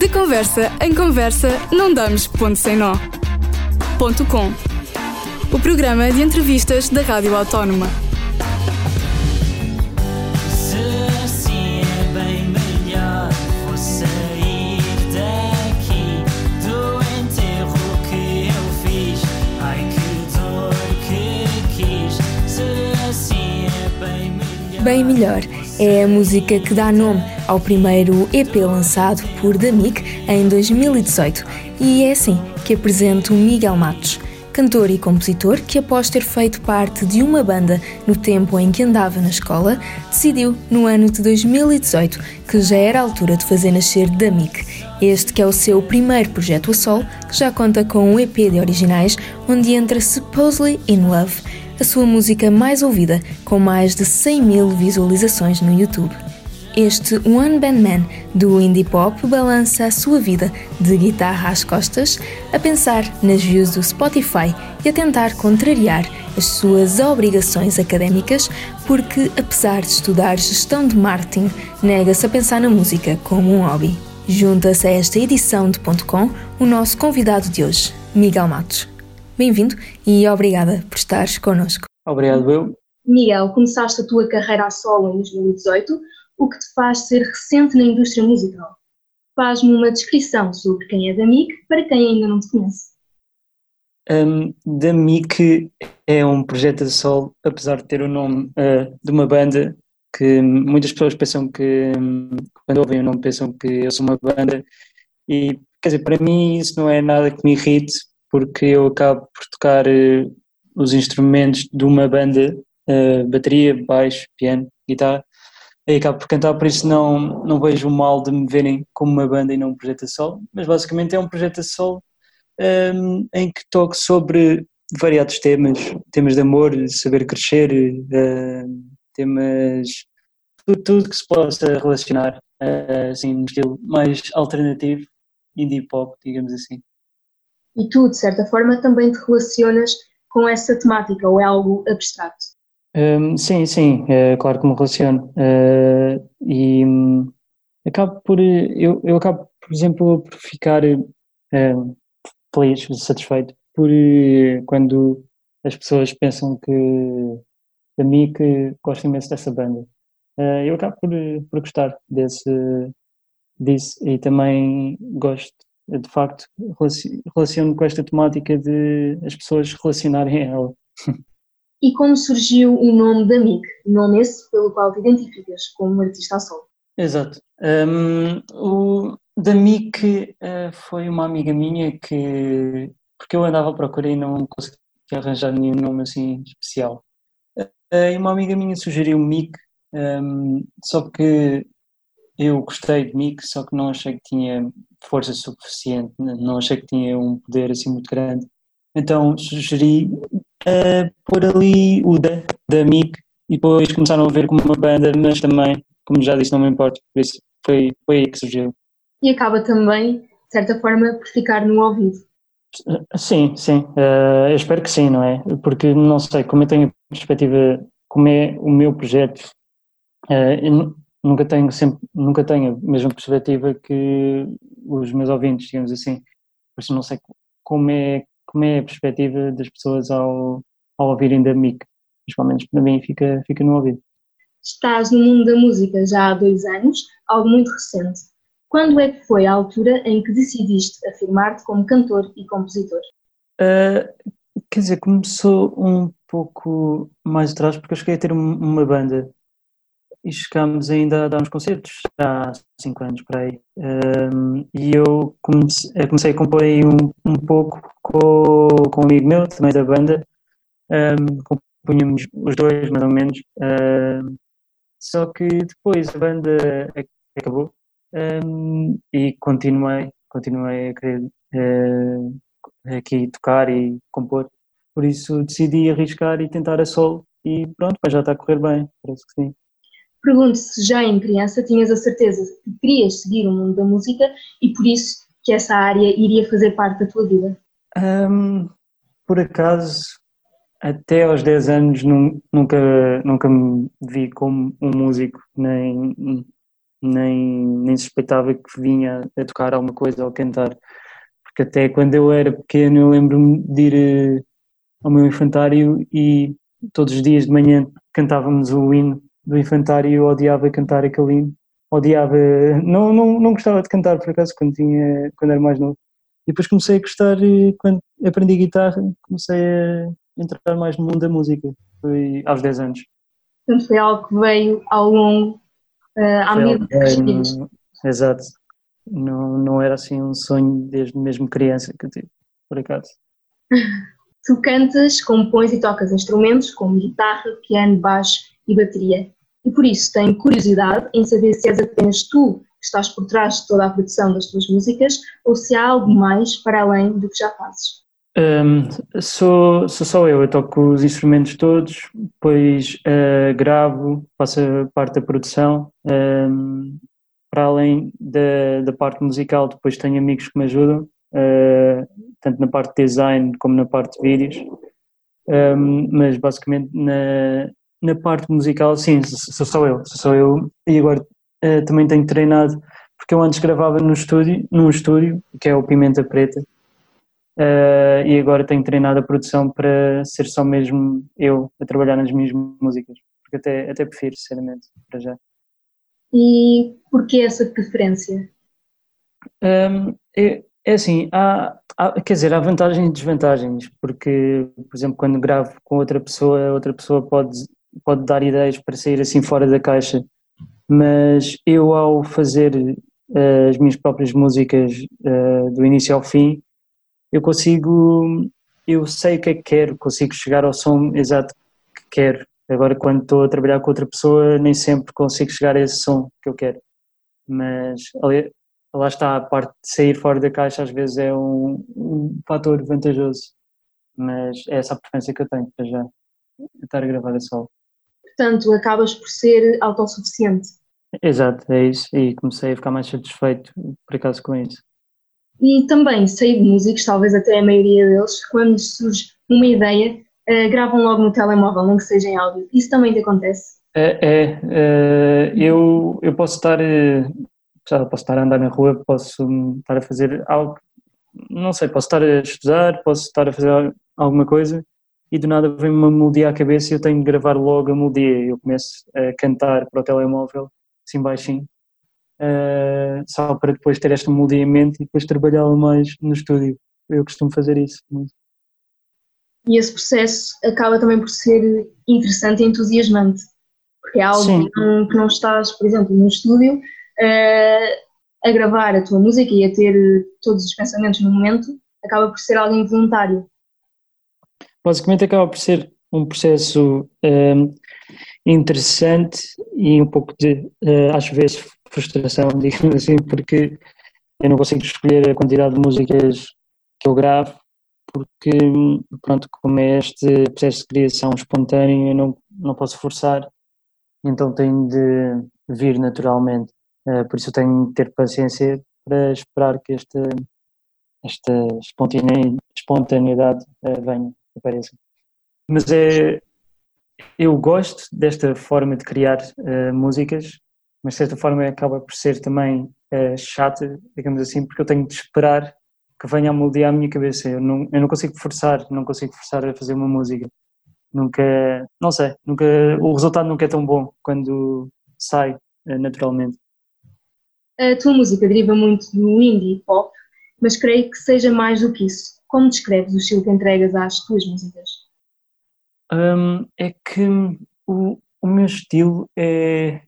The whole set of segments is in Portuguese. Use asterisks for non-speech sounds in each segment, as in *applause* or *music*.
De conversa em conversa, não damos ponto sem nó. Ponto com. O programa de entrevistas da Rádio Autónoma. Se assim é bem melhor vou sair daqui do enterro que eu fiz. Ai que dor que quis. Se assim é bem melhor. Bem Melhor é a música que dá nome ao primeiro EP lançado por Damic em 2018 e é assim que apresento Miguel Matos, cantor e compositor que após ter feito parte de uma banda no tempo em que andava na escola, decidiu no ano de 2018 que já era a altura de fazer nascer Damic. Este que é o seu primeiro projeto a solo, que já conta com um EP de originais onde entra Supposedly in Love, a sua música mais ouvida, com mais de 100 mil visualizações no YouTube. Este One Band Man do indie pop balança a sua vida de guitarra às costas, a pensar nas views do Spotify e a tentar contrariar as suas obrigações académicas, porque, apesar de estudar gestão de marketing, nega-se a pensar na música como um hobby. Junta-se a esta edição de Ponto Com o nosso convidado de hoje, Miguel Matos. Bem-vindo e obrigada por estares connosco. Obrigado, eu. Miguel, começaste a tua carreira a solo em 2018, o que te faz ser recente na indústria musical. Faz-me uma descrição sobre quem é Damic para quem ainda não te conhece. Um, da MIC é um projeto de sol, apesar de ter o nome uh, de uma banda que muitas pessoas pensam que, um, quando ouvem o nome, pensam que eu sou uma banda. E, quer dizer, para mim isso não é nada que me irrite, porque eu acabo por tocar uh, os instrumentos de uma banda, uh, bateria, baixo, piano, guitarra, e acabo por cantar, por isso não, não vejo o mal de me verem como uma banda e não um projeto a solo, mas basicamente é um projeto a solo um, em que toco sobre variados temas, temas de amor, saber crescer, uh, temas, tudo, tudo que se possa relacionar, uh, assim, num estilo mais alternativo, indie pop, digamos assim. E tu, de certa forma, também te relacionas com essa temática ou é algo abstrato? Um, sim, sim, é claro que me relaciono. Uh, e um, acabo por. Eu, eu acabo, por exemplo, por ficar uh, feliz, satisfeito, por uh, quando as pessoas pensam que a mim que gosto imenso dessa banda. Eu acabo por, por gostar desse, disso e também gosto, de facto, relaciono com esta temática de as pessoas relacionarem a ela. *laughs* E como surgiu o nome da MIC, nome esse pelo qual te identificas como artista a solo? Exato. Um, o da MIC uh, foi uma amiga minha que, porque eu andava à procura e não conseguia arranjar nenhum nome assim especial. Uh, e uma amiga minha sugeriu MIC, um, só que eu gostei de MIC, só que não achei que tinha força suficiente, não achei que tinha um poder assim muito grande. Então sugeri uh, pôr ali o da, da MIC e depois começaram a ver como uma banda, mas também, como já disse, não me importa, por isso foi, foi aí que surgiu. E acaba também, de certa forma, por ficar no ouvido. Sim, sim, uh, eu espero que sim, não é? Porque não sei, como eu tenho a perspectiva, como é o meu projeto, uh, nunca tenho sempre, nunca tenho a mesma perspectiva que os meus ouvintes, digamos assim. Por isso não sei como é como é a perspectiva das pessoas ao, ao ouvirem da MIC, principalmente para mim fica, fica no ouvido. Estás no mundo da música já há dois anos, algo muito recente. Quando é que foi a altura em que decidiste afirmar-te como cantor e compositor? Uh, quer dizer, começou um pouco mais atrás, porque eu cheguei a ter uma banda e chegámos ainda a dar uns concertos há cinco anos por aí. Um, e eu comecei, comecei, a compor aí um, um pouco com, com um amigo meu, também da banda. Um, compunhamos os dois, mais ou menos. Um, só que depois a banda acabou e continuei, continuei a querer uh, aqui tocar e compor. Por isso decidi arriscar e tentar a solo e pronto, mas já está a correr bem, parece que sim. Pergunto se já em criança tinhas a certeza que querias seguir o mundo da música e por isso que essa área iria fazer parte da tua vida. Um, por acaso, até aos 10 anos nunca, nunca me vi como um músico, nem, nem, nem suspeitava que vinha a tocar alguma coisa ou cantar. Porque até quando eu era pequeno eu lembro-me de ir eh, ao meu infantário e todos os dias de manhã cantávamos o hino do infantário eu odiava cantar aquele hino. Odiava, não, não, não gostava de cantar por acaso quando, tinha, quando era mais novo. E depois comecei a gostar e quando aprendi guitarra comecei a entrar mais no mundo da música. Foi aos 10 anos. Portanto, foi algo que veio ao longo, uh, à medida que crescias. Exato. Não, não era assim um sonho desde mesmo criança que eu tive, por acaso. *laughs* Tu cantas, compões e tocas instrumentos como guitarra, piano, baixo e bateria. E por isso tenho curiosidade em saber se és apenas tu que estás por trás de toda a produção das tuas músicas ou se há algo mais para além do que já fazes. Hum, sou, sou só eu, eu toco os instrumentos todos, depois eh, gravo, faço parte da produção. hum, para além da, da parte musical, depois tenho amigos que me ajudam, eh, tanto na parte de design como na parte de vídeos. Hum, mas basicamente na, na parte musical, sim, sou só eu, sou só eu. E agora eh, também tenho treinado, porque eu antes gravava no estúdio, num estúdio, que é o Pimenta Preta. Uh, e agora tenho treinado a produção para ser só mesmo eu a trabalhar nas minhas músicas, porque até, até prefiro, sinceramente, para já. E porquê essa preferência? Um, é, é assim, há, há- quer dizer, há vantagens e desvantagens, porque, por exemplo, quando gravo com outra pessoa, outra pessoa pode, pode dar ideias para sair assim fora da caixa, mas eu, ao fazer uh, as minhas próprias músicas uh, do início ao fim, eu consigo, eu sei o que é que quero, consigo chegar ao som exato que quero. Agora, quando estou a trabalhar com outra pessoa, nem sempre consigo chegar a esse som que eu quero. Mas ali, lá está, a parte de sair fora da caixa às vezes é um, um fator vantajoso. Mas é essa a preferência que eu tenho para já, estar a gravar a solo. Portanto, acabas por ser autossuficiente. Exato, é isso. E comecei a ficar mais satisfeito, por acaso, com isso. E também sei de músicos, talvez até a maioria deles, quando surge uma ideia, eh, gravam logo no telemóvel, nem que seja em áudio. Isso também te acontece? É, é, eh, eu, eu posso estar, eh, posso estar a andar na rua, posso estar a fazer algo, não sei, posso estar a estudar, posso estar a fazer al- alguma coisa e do nada vem uma melodia à cabeça e eu tenho de gravar logo a melodia. Eu começo a cantar para o telemóvel, assim baixinho, eh, só para depois ter esta melodia em mente e depois trabalhá-la mais no estúdio. Eu costumo fazer isso. E esse processo acaba também por ser interessante e entusiasmante, porque é algo Sim. que não, estás, por exemplo, num estúdio eh, a gravar a tua música e a ter todos os pensamentos no momento, acaba por ser algo involuntário. Basicamente acaba por ser um processo hum, interessante e um pouco de, eh, às vezes, frustração, *laughs* digamos assim, porque eu não consigo escolher a quantidade de músicas que eu gravo, porque, pronto, como é este processo de criação espontâneo, eu não, não posso forçar, então tenho de vir naturalmente. Eh, por isso tenho de ter paciência para esperar que esta, esta espontane- espontaneidade eh, venha, apareça. Mas é, eu gosto desta forma de criar eh, músicas, mas de certa forma acaba por ser também eh, chata, digamos assim, porque eu tenho de esperar que venha a melodia à minha cabeça. Eu não, eu não consigo forçar, não consigo forçar a fazer uma música. Nunca, não sei, nunca, o resultado nunca é tão bom quando sai eh, naturalmente. A tua música deriva muito do indie pop, mas creio que seja mais do que isso. Como descreves o estilo que entregas às tuas músicas? Hum, é que o, o meu estilo é.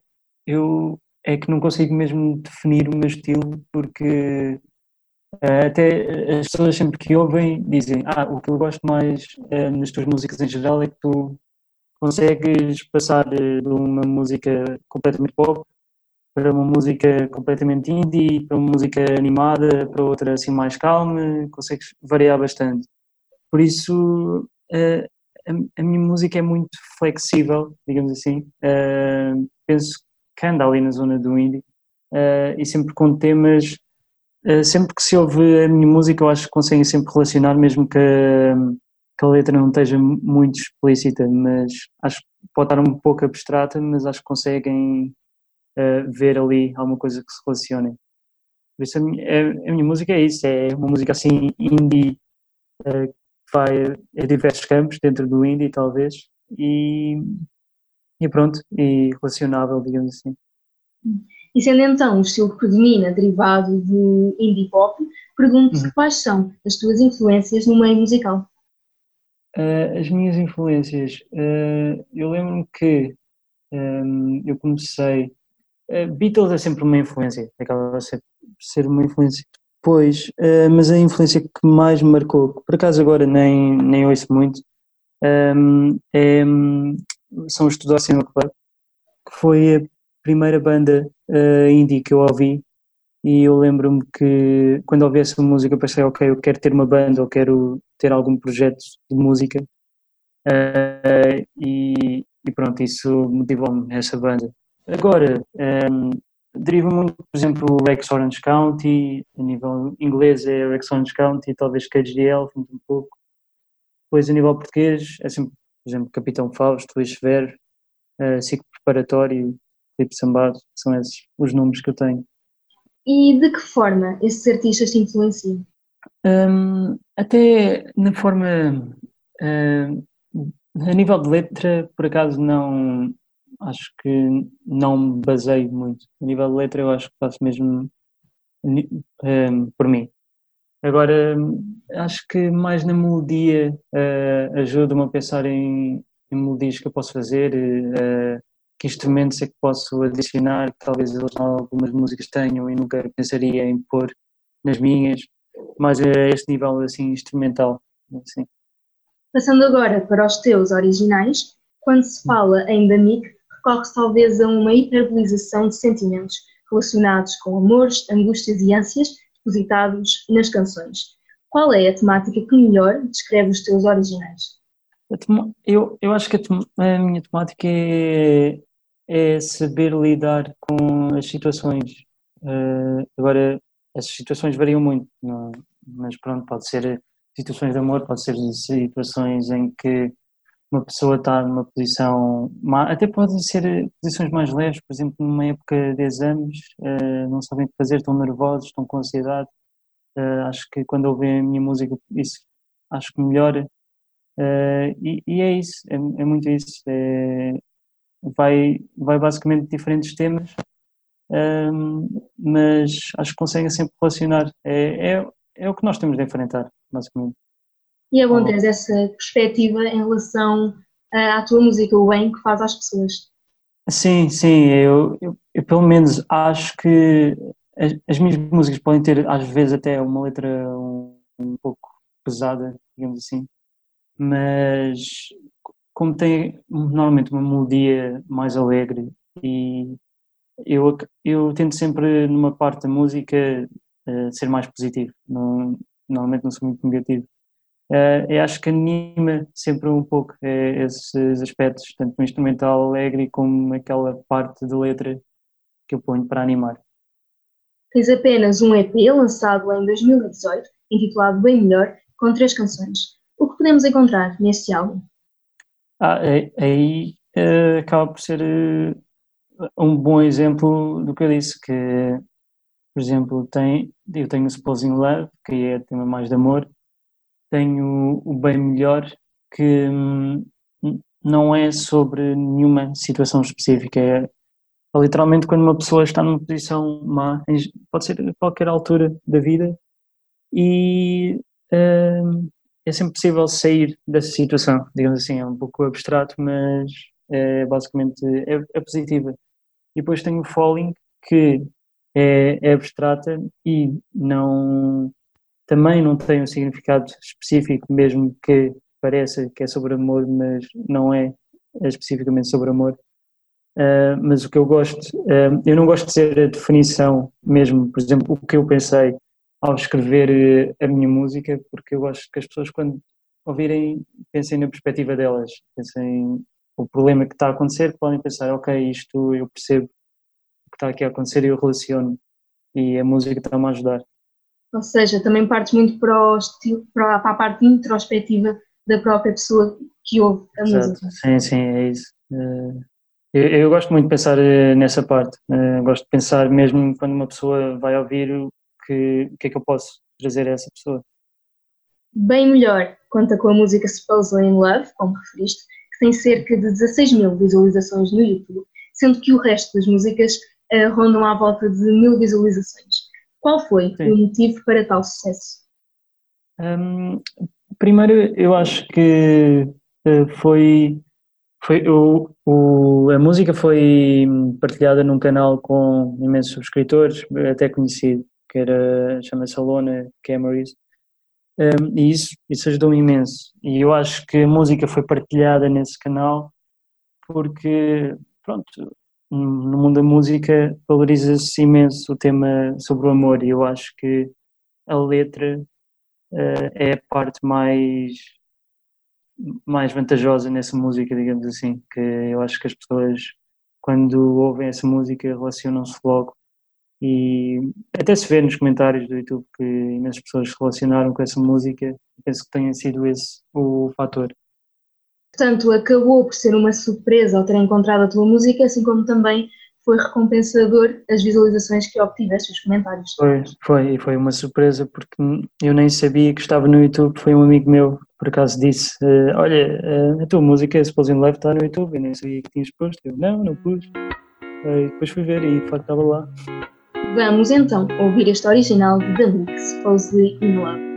Eu é que não consigo mesmo definir o meu estilo porque eh, até as pessoas sempre que ouvem dizem ah, o que eu gosto mais eh, nas tuas músicas em geral é que tu consegues passar eh, de uma música completamente pop para uma música completamente indie, para uma música animada, para outra assim mais calma, consegues variar bastante. Por isso, a, minha música é muito flexível, digamos assim. Penso que anda ali na zona do indie e sempre com temas. sempre que se ouve a minha música, eu acho que conseguem sempre relacionar, mesmo que, que a letra não esteja muito explícita, mas acho que pode estar um pouco abstrata, mas acho que conseguem uh, ver ali alguma coisa que se relacione. Por isso a minha, a, a minha música é isso, é uma música assim indie, uh, que vai a diversos campos dentro do indie talvez, e, e pronto, e relacionável, digamos assim. E sendo então o estilo que predomina derivado do indie pop, pergunto-te Uhum. quais são as tuas influências no meio musical. Uh, as minhas influências, uh, eu lembro-me que um, eu comecei. Uh, Beatles é sempre uma influência, acaba de ser, uma influência. Depois, uh, mas a influência que mais me marcou, que por acaso agora nem, nem ouço muito, um, é, um, são os Tudor Cinema Club, que foi a primeira banda uh, indie que eu ouvi e eu lembro-me que quando ouvi essa música pensei, ok, eu quero ter uma banda ou quero ter algum projeto de música uh, e, e, pronto, isso motivou-me essa banda. Agora, um, deriva muito, por exemplo, o Rex Orange County, a nível inglês é Rex Orange County, talvez Cage the Elephant um pouco. Depois a nível português é sempre, por exemplo, Capitão Fausto, Luís Severo, uh, Ciclo Preparatório, Filipe Sambado, são esses os nomes que eu tenho. E de que forma esses artistas te influenciam? Um, até na forma uh, a nível de letra, por acaso não acho que não me baseio muito. A nível de letra eu acho que faço mesmo um, por mim. Agora acho que mais na melodia uh, ajuda-me a pensar em, em, melodias que eu posso fazer, uh, que instrumentos é que posso adicionar, que talvez algumas músicas tenham e nunca pensaria em pôr nas minhas mais a este nível assim instrumental. Assim. Passando agora para os teus originais, quando se fala em Danique, recorre-se talvez a uma hiperbolização de sentimentos relacionados com amores, angústias e ânsias depositados nas canções. Qual é a temática que melhor descreve os teus originais? Eu, eu acho que a, a minha temática é, é, saber lidar com as situações. Uh, agora, essas situações variam muito, não, mas pronto, pode ser situações de amor, pode ser situações em que uma pessoa está numa posição, até podem ser posições mais leves, por exemplo, numa época de exames, uh, não sabem o que fazer, estão nervosos, estão com ansiedade. Uh, acho que quando ouvem a minha música, isso acho que melhora. Uh, e, e, é isso, é, é muito isso. É, vai, vai basicamente diferentes temas, um, mas acho que conseguem sempre relacionar. É, é, é o que nós temos de enfrentar, basicamente. E é bom ter essa perspectiva em relação à tua música, o bem que faz às pessoas. Sim, sim, eu, eu, eu pelo menos acho que as, as, minhas músicas podem ter às vezes até uma letra um, um pouco pesada, digamos assim, mas como tem normalmente uma melodia mais alegre e eu, eu tento sempre numa parte da música uh, ser mais positivo, não, normalmente não sou muito negativo. Uh, acho que anima sempre um pouco uh, esses aspectos, tanto no instrumental alegre como aquela parte de letra que eu ponho para animar. Tens apenas um EP lançado em 2018, intitulado Bem Melhor, com três canções. O que podemos encontrar neste álbum? Ah, aí uh, acaba por ser um bom exemplo do que eu disse, que, por exemplo, tem, eu tenho o Supposing Love, que é tema mais de amor, tenho o Bem Melhor, que hum, não é sobre nenhuma situação específica, é literalmente quando uma pessoa está numa posição má, pode ser a qualquer altura da vida, e hum, é sempre possível sair dessa situação, digamos assim, é um pouco abstrato, mas é basicamente é, é positiva. E depois tenho o Falling, que é, é, abstrata e não também não tem um significado específico, mesmo que pareça que é sobre amor, mas não é, é especificamente sobre amor. Uh, mas o que eu gosto, uh, eu não gosto de dizer a definição mesmo, por exemplo, o que eu pensei ao escrever a minha música, porque eu gosto que as pessoas quando ouvirem pensem na perspectiva delas, pensem o problema que está a acontecer, podem pensar, ok, isto eu percebo o que está aqui a acontecer e eu relaciono e a música está-me a ajudar. Ou seja, também partes muito para, estilo, para, a parte introspectiva da própria pessoa que ouve a Exato. música. Sim, sim, é isso. Uh, Eu, eu gosto muito de pensar eh, nessa parte. Eh, gosto de pensar mesmo quando uma pessoa vai ouvir o que, que é que eu posso trazer a essa pessoa. Bem melhor conta com a música Supposedly in Love, como referiste, que tem cerca de 16 mil visualizações no YouTube, sendo que o resto das músicas eh, rondam à volta de mil visualizações. Qual foi Sim. o motivo para tal sucesso? Hum, primeiro, eu acho que eh, foi, foi o, o- a música foi partilhada num canal com imensos subscritores, até conhecido, que era, chama-se Alona Cameries, Hum, e isso, isso ajudou imenso. E eu acho que a música foi partilhada nesse canal porque, pronto, no mundo da música valoriza-se imenso o tema sobre o amor e eu acho que a letra eh, é a parte mais mais vantajosa nessa música, digamos assim, que eu acho que as pessoas quando ouvem essa música relacionam-se logo e até se vê nos comentários do YouTube que imensas pessoas se relacionaram com essa música, penso que tenha sido esse o fator. Portanto, acabou por ser uma surpresa ao ter encontrado a tua música, assim como também foi recompensador as visualizações que obtiveste, os comentários. Foi, foi, e foi uma surpresa porque eu nem sabia que estava no YouTube, foi um amigo meu que por acaso disse, eh, olha, eh, a tua música Supposing Love está no YouTube, eu nem sabia que tinhas posto, eu não, não pus, Eh, depois fui ver e de facto estava lá. Vamos então ouvir este original de The Mix, Supposedly in Love.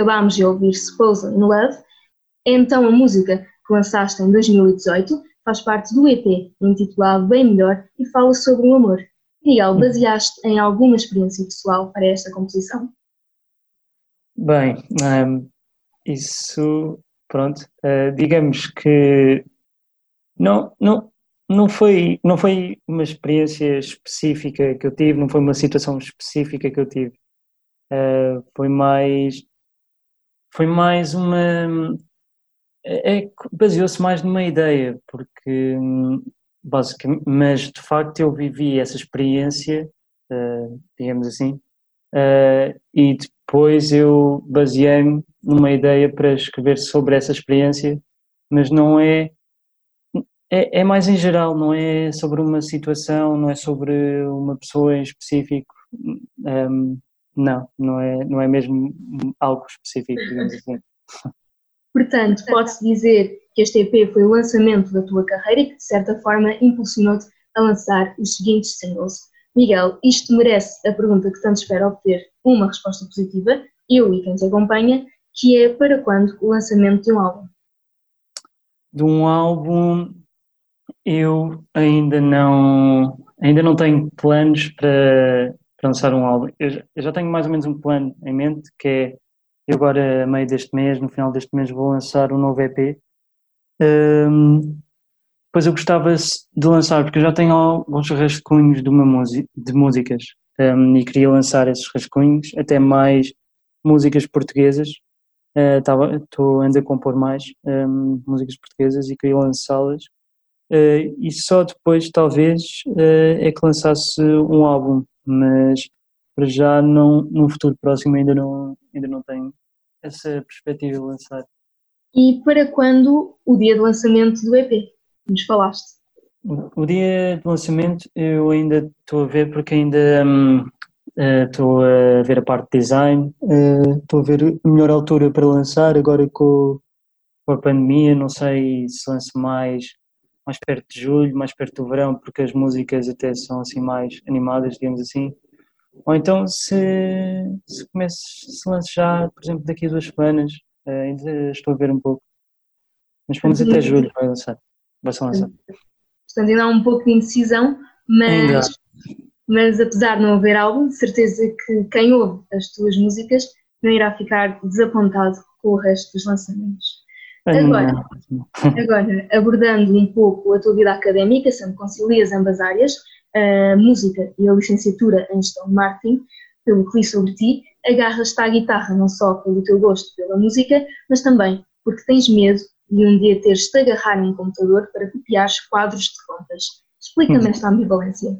Acabámos de ouvir Supposedly in Love, é então a música que lançaste em 2018, faz parte do EP, intitulado Bem Melhor e fala sobre o amor. Miguel, baseaste em alguma experiência pessoal para esta composição? Bem, hum, isso, pronto, uh, digamos que não, não, não, foi, não foi uma experiência específica que eu tive, não foi uma situação específica que eu tive. Uh, foi mais foi mais uma é, é baseou-se mais numa ideia porque basicamente mas de facto eu vivi essa experiência uh, digamos assim uh, e depois eu baseei-me numa ideia para escrever sobre essa experiência mas não é é, é mais em geral, não é sobre uma situação, não é sobre uma pessoa em específico. Um, não, não é, não é mesmo algo específico, digamos assim. Portanto, pode-se dizer que este EP foi o lançamento da tua carreira e que, de certa forma, impulsionou-te a lançar os seguintes singles. Miguel, isto merece a pergunta que tanto espero obter uma resposta positiva, eu e quem te acompanha, que é para quando o lançamento de um álbum? De um álbum, eu ainda não, ainda não tenho planos para, para lançar um álbum. Eu já, eu já tenho mais ou menos um plano em mente, que é eu agora, a meio deste mês, no final deste mês, vou lançar um novo EP. Um, eu gostava de lançar, porque eu já tenho alguns rascunhos de, uma de músicas um, e queria lançar esses rascunhos, até mais músicas portuguesas. Uh, estou ando a compor mais um, músicas portuguesas e queria lançá-las Uh, e só depois, talvez, uh, é que lançasse um álbum, mas para já, não, num futuro próximo, ainda não, ainda não tenho essa perspectiva de lançar. E para quando o dia de lançamento do EP? Nos falaste? O, o dia de lançamento eu ainda estou a ver, porque ainda hum, eh, estou uh, a ver a parte de design, estou a ver a melhor altura para lançar, agora com, com a pandemia, não sei se lanço mais mais perto de julho, mais perto do verão, porque as músicas até são assim mais animadas, digamos assim. Ou então se, se começa, se lança já, por exemplo, daqui a duas semanas, eh, ainda estou a ver um pouco. Mas vamos até julho vai lançar. Vai ser lançado. Portanto, ainda há um pouco de indecisão, mas, mas apesar de não haver álbum, de certeza que quem ouve as tuas músicas não irá ficar desapontado com o resto dos lançamentos. Agora, *laughs* agora, abordando um pouco a tua vida académica, sendo concilias ambas áreas, a música e a licenciatura em gestão de marketing, pelo que li sobre ti, agarras-te à guitarra não só pelo teu gosto pela música, mas também porque tens medo de um dia teres de agarrar em um computador para copiar quadros de contas. Explica-me esta ambivalência.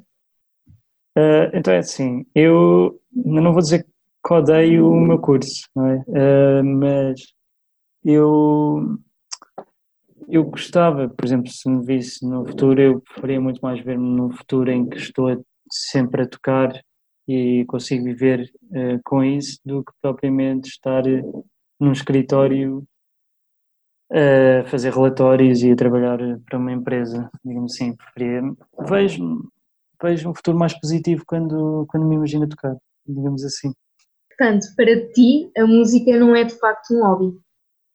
Uh, então é assim, eu não vou dizer que odeio o meu curso, não é? Uh, mas eu eu gostava, por exemplo, se me visse no futuro, eu preferia muito mais ver-me num futuro em que estou sempre a tocar e consigo viver uh, com isso do que propriamente estar num escritório a fazer relatórios e a trabalhar para uma empresa, digamos assim, preferia. Vejo, vejo um futuro mais positivo quando, quando me imagino tocar, digamos assim. Portanto, para ti, a música não é de facto um hobby,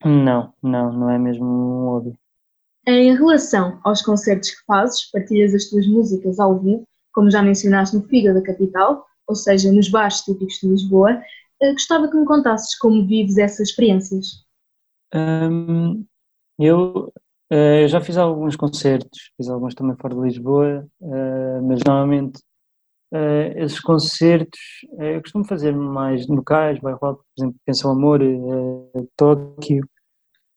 não, não, não é mesmo um hobby. Em relação aos concertos que fazes, partilhas as tuas músicas ao vivo, como já mencionaste no Figa da Capital, ou seja, nos bares típicos de Lisboa, eh, gostava que me contasses como vives essas experiências. Um, eu, uh, eu, já fiz alguns concertos, fiz alguns também fora de Lisboa, uh, mas normalmente uh, esses concertos eu costumo fazer mais locais, bairro por exemplo, Pensão Amor, Tóquio,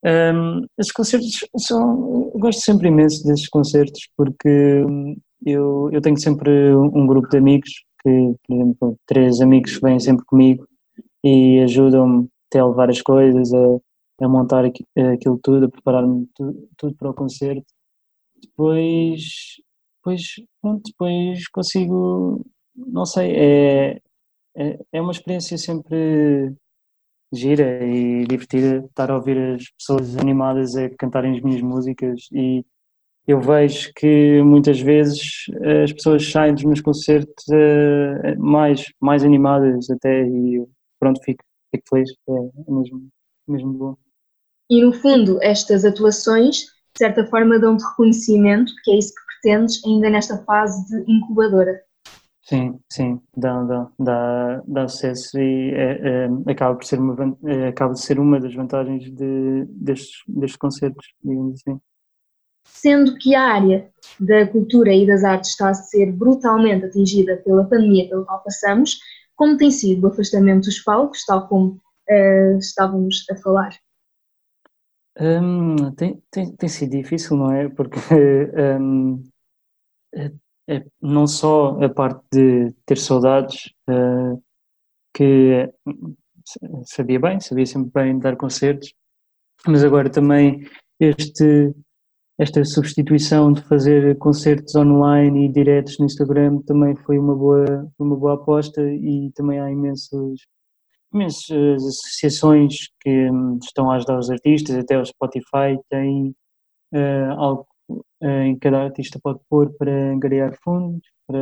um, esses concertos são. Eu gosto sempre imenso desses concertos porque eu, eu tenho sempre um grupo de amigos que, por exemplo, três amigos que vêm sempre comigo e ajudam-me até a levar as coisas, a, a montar aquilo tudo, a preparar-me tudo, tudo, para o concerto. Depois, depois, pronto, depois consigo, não sei, é, é, é uma experiência sempre gira e divertida estar a ouvir as pessoas animadas a cantarem as minhas músicas e eu vejo que muitas vezes as pessoas saem dos meus concertos uh, mais, mais animadas até e pronto, fico, fico feliz, é, é mesmo, mesmo bom. E no fundo, estas atuações, de certa forma, dão-te reconhecimento, que é isso que pretendes ainda nesta fase de incubadora. Sim, sim, dá, dá, dá, dá acesso e é, é, acaba, por ser uma, é, acaba de ser uma das vantagens de, destes, destes concertos, digamos assim. Sendo que a área da cultura e das artes está a ser brutalmente atingida pela pandemia pela qual passamos, como tem sido o afastamento dos palcos, tal como eh, estávamos a falar? Hum, tem, tem, tem sido difícil, não é? Porque *laughs* hum, é- é não só a parte de ter saudades, eh, que hum, sabia bem, sabia sempre bem dar concertos, mas agora também este, esta substituição de fazer concertos online e diretos no Instagram também foi uma boa, uma boa aposta e também há imensos imensas associações que hum, estão a ajudar os artistas, até o Spotify tem eh, algo eh, em que cada artista pode pôr para angariar fundos, para,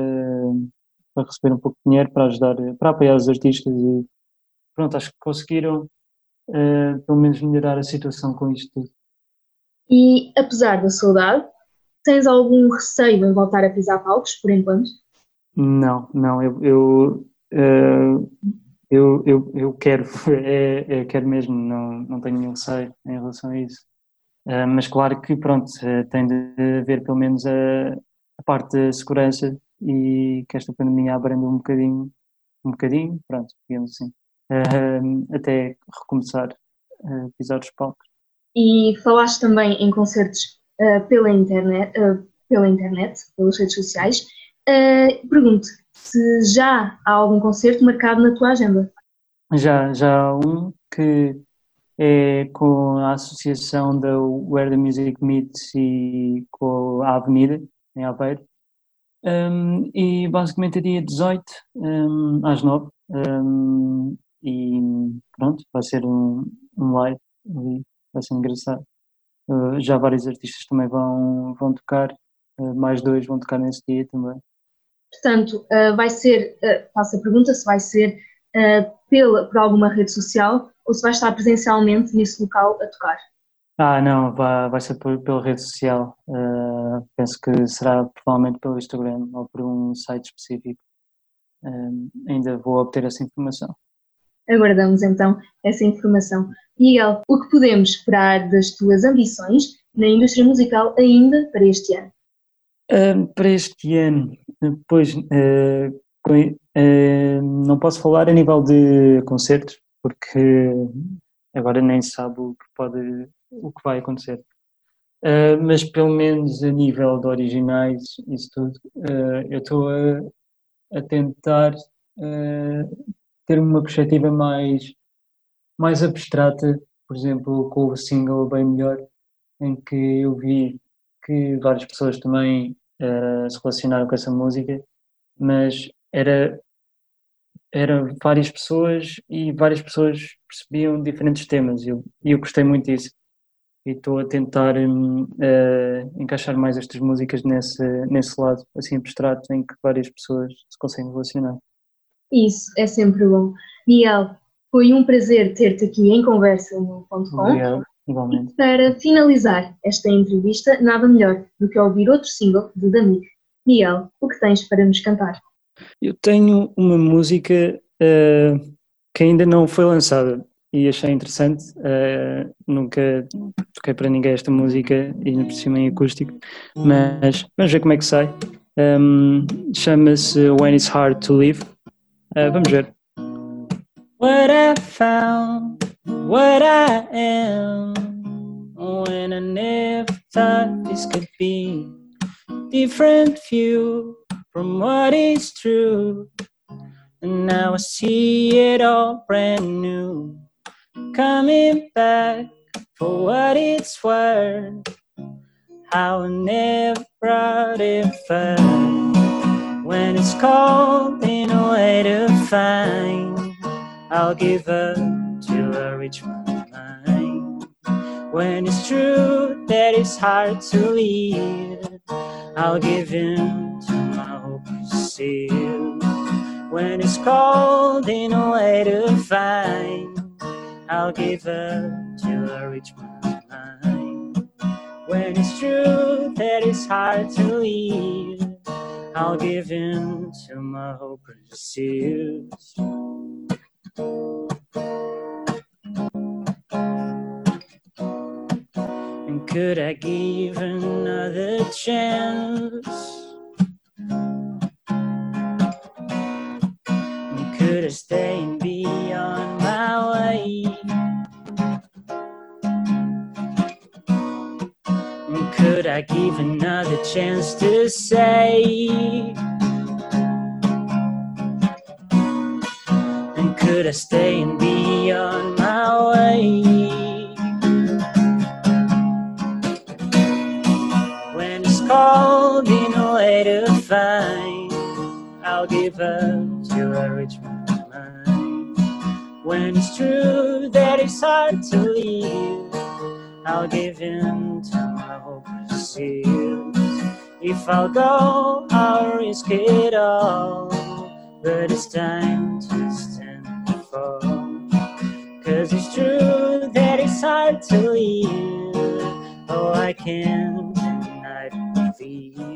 para receber um pouco de dinheiro, para ajudar, para apoiar os artistas e pronto, acho que conseguiram eh, pelo menos melhorar a situação com isto tudo. E apesar da saudade, tens algum receio em voltar a pisar palcos, por enquanto? Não, não, eu, eu, eh, eu, eu, eu quero, *laughs* é, é, quero mesmo, não, não tenho nenhum receio em relação a isso. Eh, mas claro que, pronto, eh, tem de haver pelo menos a, a parte da segurança e que esta pandemia abranda um bocadinho, um bocadinho, pronto, digamos assim, eh, até recomeçar a pisar os palcos. E falaste também em concertos pela, internet, pela internet, pelas redes sociais. Pergunto se já há algum concerto marcado na tua agenda. Já, já há um que é com a associação da Where the Music Meets e com a Avenida, em Aveiro. Um, e basicamente é dia 18, um, às 9. Um, e pronto, vai ser um, um live ali, vai ser engraçado. Uh, já vários artistas também vão, vão tocar, uh, mais dois vão tocar nesse dia também. Portanto, eh, vai ser, eh, faço a pergunta, se vai ser eh, pela, por alguma rede social ou se vai estar presencialmente nesse local a tocar. Ah, não, vai, vai ser por, pela rede social. Uh, penso que será provavelmente pelo Instagram ou por um site específico. Um, ainda vou obter essa informação. Aguardamos então essa informação. Miguel, o que podemos esperar das tuas ambições na indústria musical ainda para este ano? Uh, para este ano, pois, uh, não posso falar a nível de concertos, porque agora nem sabe o que pode o que vai acontecer. Uh, mas pelo menos a nível de originais, isso tudo, uh, eu estou a, a, tentar uh, ter uma perspectiva mais, mais abstrata, por exemplo, com o single Bem Melhor, em que eu vi que várias pessoas também se relacionaram com essa música, mas era eram várias pessoas e várias pessoas percebiam diferentes temas e eu, eu gostei muito disso e estou a tentar uh, encaixar mais estas músicas nesse, nesse lado assim abstrato em que várias pessoas se conseguem relacionar. Isso, é sempre bom. Miguel, foi um prazer ter-te aqui em conversa no ponto .com. Obrigado, igualmente. E para finalizar esta entrevista, nada melhor do que ouvir outro single de Damik. Miguel, o que tens para nos cantar? Eu tenho uma música uh, que ainda não foi lançada, e achei interessante. Uh, nunca toquei para ninguém esta música e ainda por cima em acústico, mas vamos ver como é que sai. Um, Chama-se When It's Hard to Live. Uh, vamos ver. What I found, what I am, when I never thought this could be different view from what is true. And now I see it all brand new coming back for what it's worth. How I never brought it first. When it's cold in a way to find, I'll give up mind. When it's true that it's hard to leave, I'll give in to my hope still. When it's cold in a way to find, I'll give up till I reach my mind. When it's true that it's hard to leave, I'll give in to my hope pursuits. Could I give another chance? Could I stay and be on my way? Could I give another chance to say? And could I stay and be on find, I'll give up to a rich man's mind. When it's true that it's hard to leave, I'll give in to my hope pursuits. If I'll go, I'll risk it all. But it's time to stand and fall. Cause it's true that it's hard to leave. Oh, I can't deny it feel.